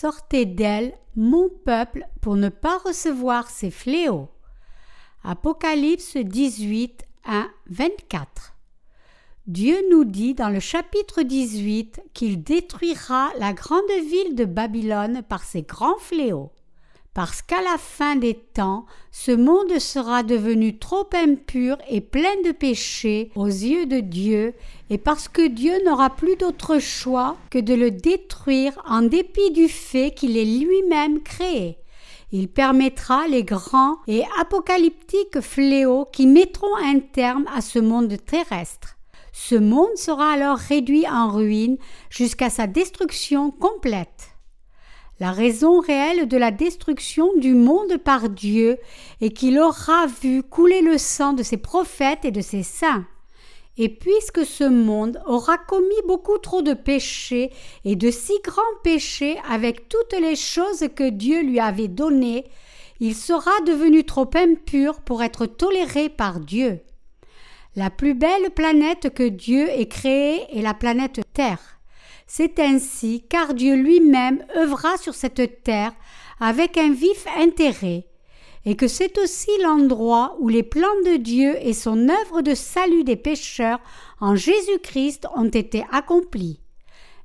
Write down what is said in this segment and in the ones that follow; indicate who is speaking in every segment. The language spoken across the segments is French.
Speaker 1: Sortez d'elle, mon peuple, pour ne pas recevoir ces fléaux. Apocalypse 18, 1, 24. Dieu nous dit dans le chapitre 18 qu'il détruira la grande ville de Babylone par ses grands fléaux parce qu'à la fin des temps, ce monde sera devenu trop impur et plein de péchés aux yeux de Dieu, et parce que Dieu n'aura plus d'autre choix que de le détruire en dépit du fait qu'il est lui-même créé. Il permettra les grands et apocalyptiques fléaux qui mettront un terme à ce monde terrestre. Ce monde sera alors réduit en ruine jusqu'à sa destruction complète. La raison réelle de la destruction du monde par Dieu est qu'il aura vu couler le sang de ses prophètes et de ses saints. Et puisque ce monde aura commis beaucoup trop de péchés et de si grands péchés avec toutes les choses que Dieu lui avait données, il sera devenu trop impur pour être toléré par Dieu. La plus belle planète que Dieu ait créée est la planète Terre. C'est ainsi car Dieu lui-même œuvra sur cette terre avec un vif intérêt, et que c'est aussi l'endroit où les plans de Dieu et son œuvre de salut des pécheurs en Jésus-Christ ont été accomplis.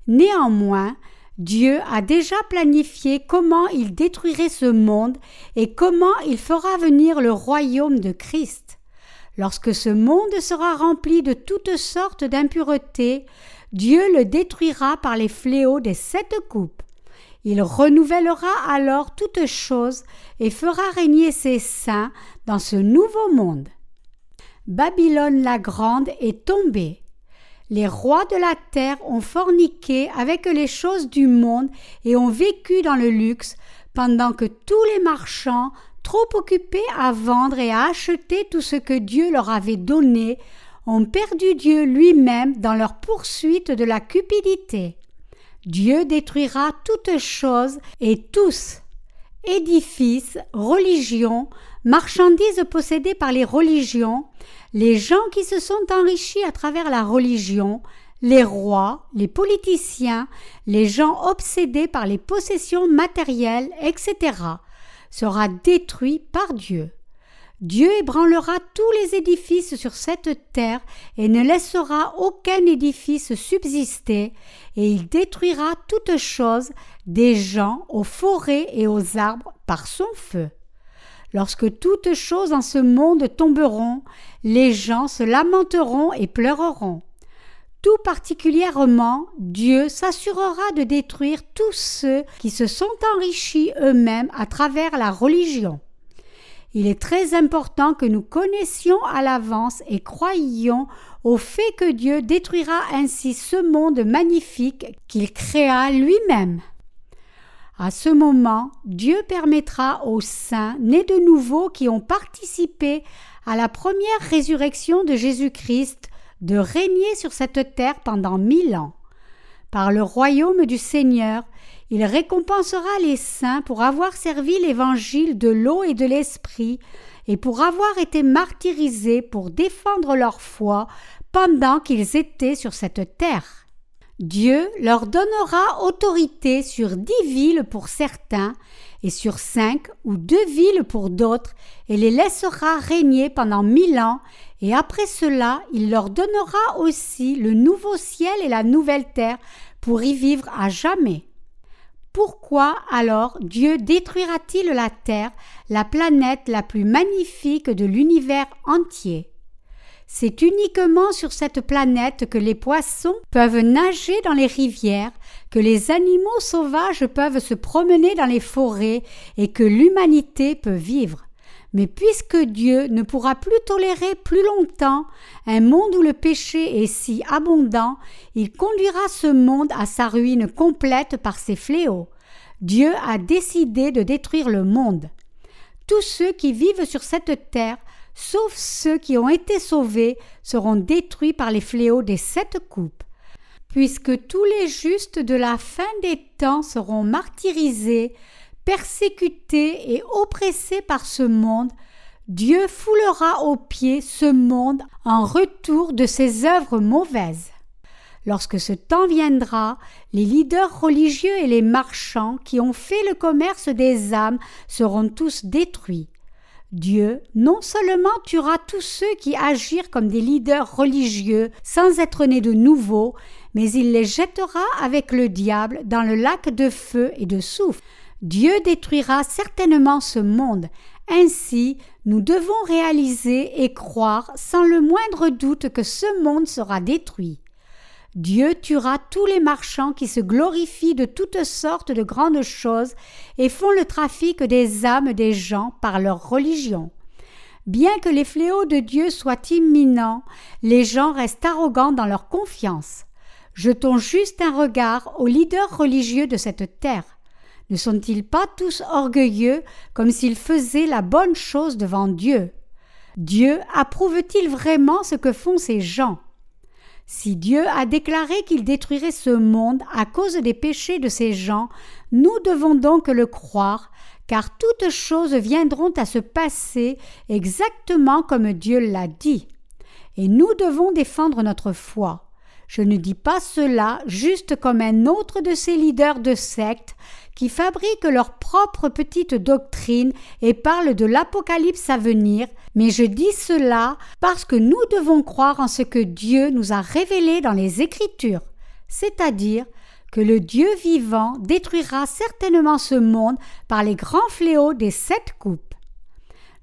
Speaker 1: Néanmoins, Dieu a déjà planifié comment il détruirait ce monde et comment il fera venir le royaume de Christ. Lorsque ce monde sera rempli de toutes sortes d'impuretés, Dieu le détruira par les fléaux des sept coupes. Il renouvellera alors toutes choses et fera régner ses saints dans ce nouveau monde. Babylone la grande est tombée. Les rois de la terre ont forniqué avec les choses du monde et ont vécu dans le luxe, pendant que tous les marchands, trop occupés à vendre et à acheter tout ce que Dieu leur avait donné, ont perdu Dieu lui-même dans leur poursuite de la cupidité. Dieu détruira toutes choses et tous, édifices, religions, marchandises possédées par les religions, les gens qui se sont enrichis à travers la religion, les rois, les politiciens, les gens obsédés par les possessions matérielles, etc., sera détruit par Dieu. Dieu ébranlera tous les édifices sur cette terre et ne laissera aucun édifice subsister, et il détruira toutes choses, des gens aux forêts et aux arbres, par son feu. Lorsque toutes choses en ce monde tomberont, les gens se lamenteront et pleureront. Tout particulièrement, Dieu s'assurera de détruire tous ceux qui se sont enrichis eux-mêmes à travers la religion. Il est très important que nous connaissions à l'avance et croyions au fait que Dieu détruira ainsi ce monde magnifique qu'il créa lui-même. À ce moment, Dieu permettra aux saints nés de nouveau qui ont participé à la première résurrection de Jésus-Christ de régner sur cette terre pendant mille ans. Par le royaume du Seigneur, il récompensera les saints pour avoir servi l'évangile de l'eau et de l'esprit et pour avoir été martyrisés pour défendre leur foi pendant qu'ils étaient sur cette terre. Dieu leur donnera autorité sur dix villes pour certains et sur cinq ou deux villes pour d'autres, et les laissera régner pendant mille ans, et après cela il leur donnera aussi le nouveau ciel et la nouvelle terre pour y vivre à jamais. Pourquoi alors Dieu détruira-t-il la Terre, la planète la plus magnifique de l'univers entier? C'est uniquement sur cette planète que les poissons peuvent nager dans les rivières, que les animaux sauvages peuvent se promener dans les forêts et que l'humanité peut vivre. Mais puisque Dieu ne pourra plus tolérer plus longtemps un monde où le péché est si abondant, il conduira ce monde à sa ruine complète par ses fléaux. Dieu a décidé de détruire le monde. Tous ceux qui vivent sur cette terre, sauf ceux qui ont été sauvés, seront détruits par les fléaux des sept coupes. Puisque tous les justes de la fin des temps seront martyrisés, persécutés et oppressés par ce monde, Dieu foulera aux pieds ce monde en retour de ses œuvres mauvaises. Lorsque ce temps viendra, les leaders religieux et les marchands qui ont fait le commerce des âmes seront tous détruits. Dieu non seulement tuera tous ceux qui agirent comme des leaders religieux sans être nés de nouveau, mais il les jettera avec le diable dans le lac de feu et de soufre. Dieu détruira certainement ce monde. Ainsi, nous devons réaliser et croire sans le moindre doute que ce monde sera détruit. Dieu tuera tous les marchands qui se glorifient de toutes sortes de grandes choses et font le trafic des âmes des gens par leur religion. Bien que les fléaux de Dieu soient imminents, les gens restent arrogants dans leur confiance. Jetons juste un regard aux leaders religieux de cette terre. Ne sont-ils pas tous orgueilleux comme s'ils faisaient la bonne chose devant Dieu? Dieu approuve-t-il vraiment ce que font ces gens? Si Dieu a déclaré qu'il détruirait ce monde à cause des péchés de ces gens, nous devons donc le croire, car toutes choses viendront à se passer exactement comme Dieu l'a dit. Et nous devons défendre notre foi. Je ne dis pas cela juste comme un autre de ces leaders de sectes qui fabriquent leur propre petite doctrine et parlent de l'apocalypse à venir, mais je dis cela parce que nous devons croire en ce que Dieu nous a révélé dans les Écritures, c'est-à-dire que le Dieu vivant détruira certainement ce monde par les grands fléaux des sept coupes.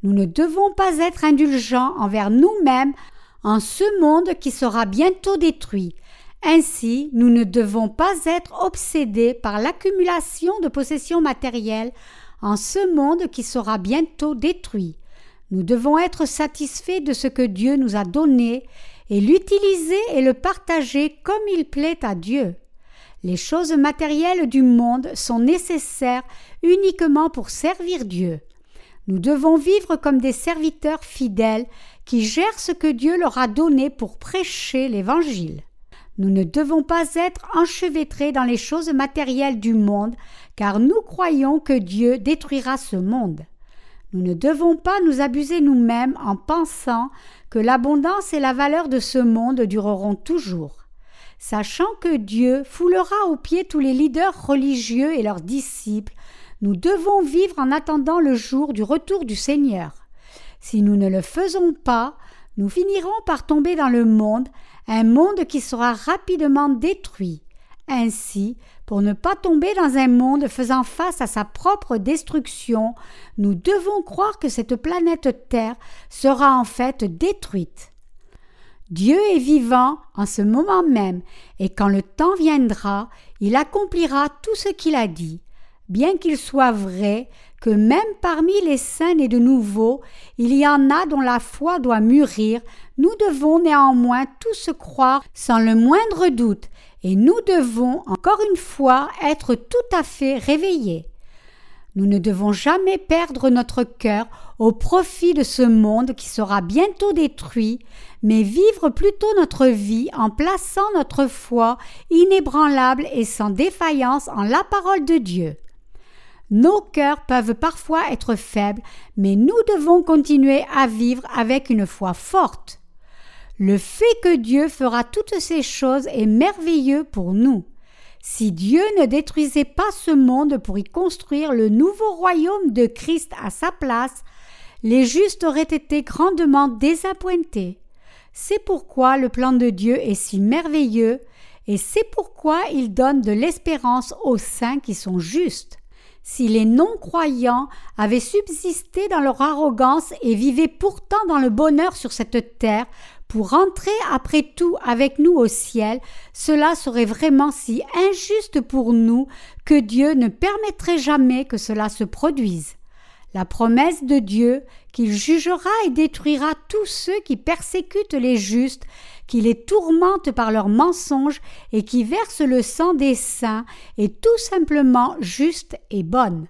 Speaker 1: Nous ne devons pas être indulgents envers nous-mêmes en ce monde qui sera bientôt détruit, ainsi, nous ne devons pas être obsédés par l'accumulation de possessions matérielles en ce monde qui sera bientôt détruit. Nous devons être satisfaits de ce que Dieu nous a donné et l'utiliser et le partager comme il plaît à Dieu. Les choses matérielles du monde sont nécessaires uniquement pour servir Dieu. Nous devons vivre comme des serviteurs fidèles qui gèrent ce que Dieu leur a donné pour prêcher l'Évangile. Nous ne devons pas être enchevêtrés dans les choses matérielles du monde, car nous croyons que Dieu détruira ce monde. Nous ne devons pas nous abuser nous-mêmes en pensant que l'abondance et la valeur de ce monde dureront toujours. Sachant que Dieu foulera aux pieds tous les leaders religieux et leurs disciples, nous devons vivre en attendant le jour du retour du Seigneur. Si nous ne le faisons pas, nous finirons par tomber dans le monde un monde qui sera rapidement détruit. Ainsi, pour ne pas tomber dans un monde faisant face à sa propre destruction, nous devons croire que cette planète Terre sera en fait détruite. Dieu est vivant en ce moment même, et quand le temps viendra, il accomplira tout ce qu'il a dit. Bien qu'il soit vrai que même parmi les saints et de nouveau, il y en a dont la foi doit mûrir, nous devons néanmoins tous croire sans le moindre doute, et nous devons encore une fois être tout à fait réveillés. Nous ne devons jamais perdre notre cœur au profit de ce monde qui sera bientôt détruit, mais vivre plutôt notre vie en plaçant notre foi inébranlable et sans défaillance en la parole de Dieu. Nos cœurs peuvent parfois être faibles, mais nous devons continuer à vivre avec une foi forte. Le fait que Dieu fera toutes ces choses est merveilleux pour nous. Si Dieu ne détruisait pas ce monde pour y construire le nouveau royaume de Christ à sa place, les justes auraient été grandement désappointés. C'est pourquoi le plan de Dieu est si merveilleux, et c'est pourquoi il donne de l'espérance aux saints qui sont justes si les non-croyants avaient subsisté dans leur arrogance et vivaient pourtant dans le bonheur sur cette terre, pour entrer après tout avec nous au ciel, cela serait vraiment si injuste pour nous que Dieu ne permettrait jamais que cela se produise. La promesse de Dieu qu'il jugera et détruira tous ceux qui persécutent les justes qui les tourmentent par leurs mensonges et qui versent le sang des saints est tout simplement juste et bonne.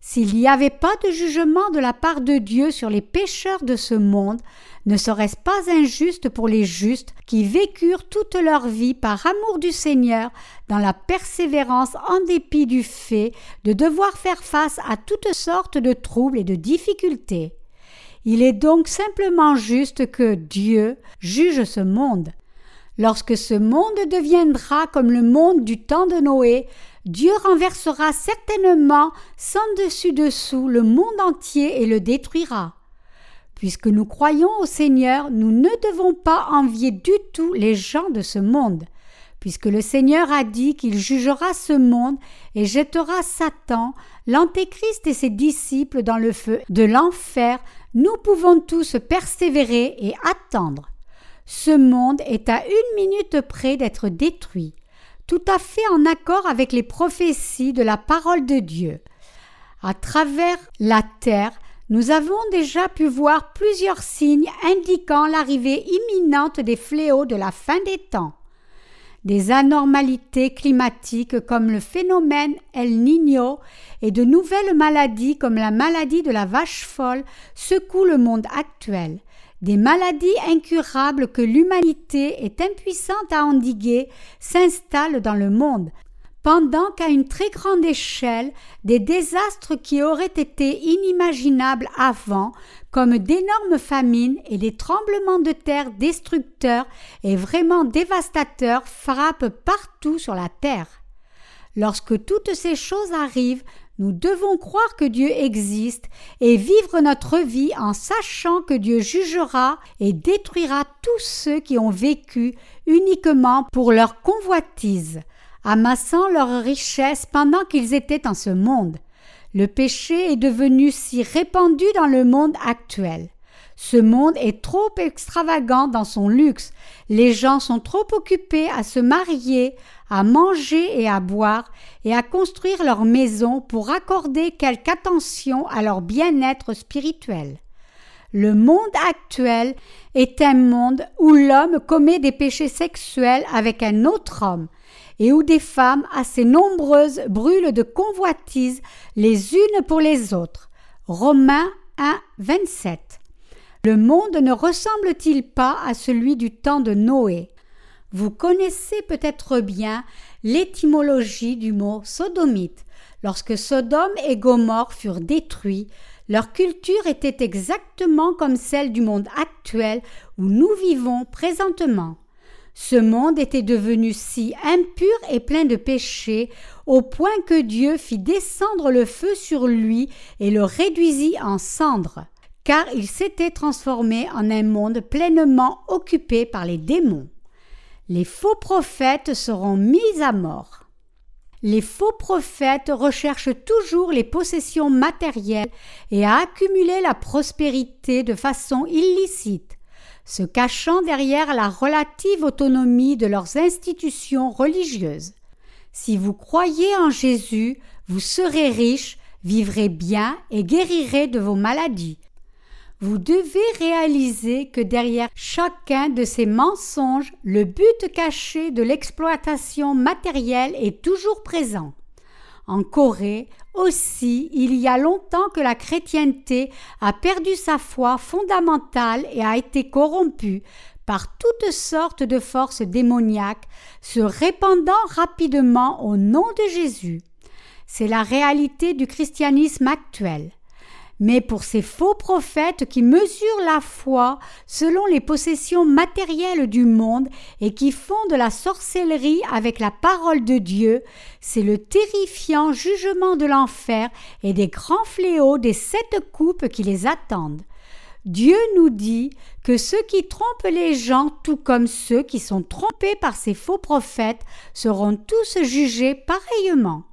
Speaker 1: S'il n'y avait pas de jugement de la part de Dieu sur les pécheurs de ce monde, ne serait-ce pas injuste pour les justes qui vécurent toute leur vie par amour du Seigneur dans la persévérance en dépit du fait de devoir faire face à toutes sortes de troubles et de difficultés? Il est donc simplement juste que Dieu juge ce monde. Lorsque ce monde deviendra comme le monde du temps de Noé, Dieu renversera certainement sans dessus-dessous le monde entier et le détruira. Puisque nous croyons au Seigneur, nous ne devons pas envier du tout les gens de ce monde, puisque le Seigneur a dit qu'il jugera ce monde et jettera Satan, l'Antéchrist et ses disciples dans le feu de l'enfer, nous pouvons tous persévérer et attendre. Ce monde est à une minute près d'être détruit, tout à fait en accord avec les prophéties de la parole de Dieu. À travers la terre, nous avons déjà pu voir plusieurs signes indiquant l'arrivée imminente des fléaux de la fin des temps. Des anormalités climatiques comme le phénomène El Niño et de nouvelles maladies comme la maladie de la vache folle secouent le monde actuel. Des maladies incurables que l'humanité est impuissante à endiguer s'installent dans le monde, pendant qu'à une très grande échelle, des désastres qui auraient été inimaginables avant, comme d'énormes famines et des tremblements de terre destructeurs et vraiment dévastateurs, frappent partout sur la terre. Lorsque toutes ces choses arrivent, nous devons croire que Dieu existe et vivre notre vie en sachant que Dieu jugera et détruira tous ceux qui ont vécu uniquement pour leur convoitise, amassant leurs richesses pendant qu'ils étaient en ce monde. Le péché est devenu si répandu dans le monde actuel. Ce monde est trop extravagant dans son luxe. Les gens sont trop occupés à se marier, à manger et à boire, et à construire leur maison pour accorder quelque attention à leur bien-être spirituel. Le monde actuel est un monde où l'homme commet des péchés sexuels avec un autre homme, et où des femmes assez nombreuses brûlent de convoitise les unes pour les autres. Romains 1, 27. Le monde ne ressemble-t-il pas à celui du temps de Noé? Vous connaissez peut-être bien l'étymologie du mot sodomite. Lorsque Sodome et Gomorre furent détruits, leur culture était exactement comme celle du monde actuel où nous vivons présentement. Ce monde était devenu si impur et plein de péchés au point que Dieu fit descendre le feu sur lui et le réduisit en cendres car il s'était transformé en un monde pleinement occupé par les démons. Les faux prophètes seront mis à mort. Les faux prophètes recherchent toujours les possessions matérielles et à accumuler la prospérité de façon illicite, se cachant derrière la relative autonomie de leurs institutions religieuses. Si vous croyez en Jésus, vous serez riche, vivrez bien et guérirez de vos maladies. Vous devez réaliser que derrière chacun de ces mensonges, le but caché de l'exploitation matérielle est toujours présent. En Corée aussi, il y a longtemps que la chrétienté a perdu sa foi fondamentale et a été corrompue par toutes sortes de forces démoniaques, se répandant rapidement au nom de Jésus. C'est la réalité du christianisme actuel mais pour ces faux prophètes qui mesurent la foi selon les possessions matérielles du monde et qui font de la sorcellerie avec la parole de Dieu, c'est le terrifiant jugement de l'enfer et des grands fléaux des sept coupes qui les attendent. Dieu nous dit que ceux qui trompent les gens, tout comme ceux qui sont trompés par ces faux prophètes, seront tous jugés pareillement.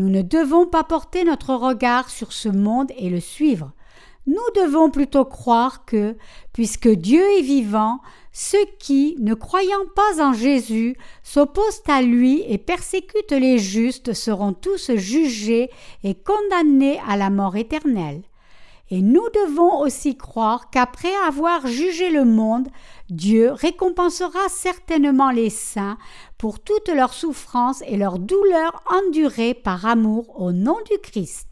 Speaker 1: Nous ne devons pas porter notre regard sur ce monde et le suivre. Nous devons plutôt croire que, puisque Dieu est vivant, ceux qui, ne croyant pas en Jésus, s'opposent à lui et persécutent les justes seront tous jugés et condamnés à la mort éternelle. Et nous devons aussi croire qu'après avoir jugé le monde, Dieu récompensera certainement les saints pour toutes leurs souffrances et leurs douleurs endurées par amour au nom du Christ.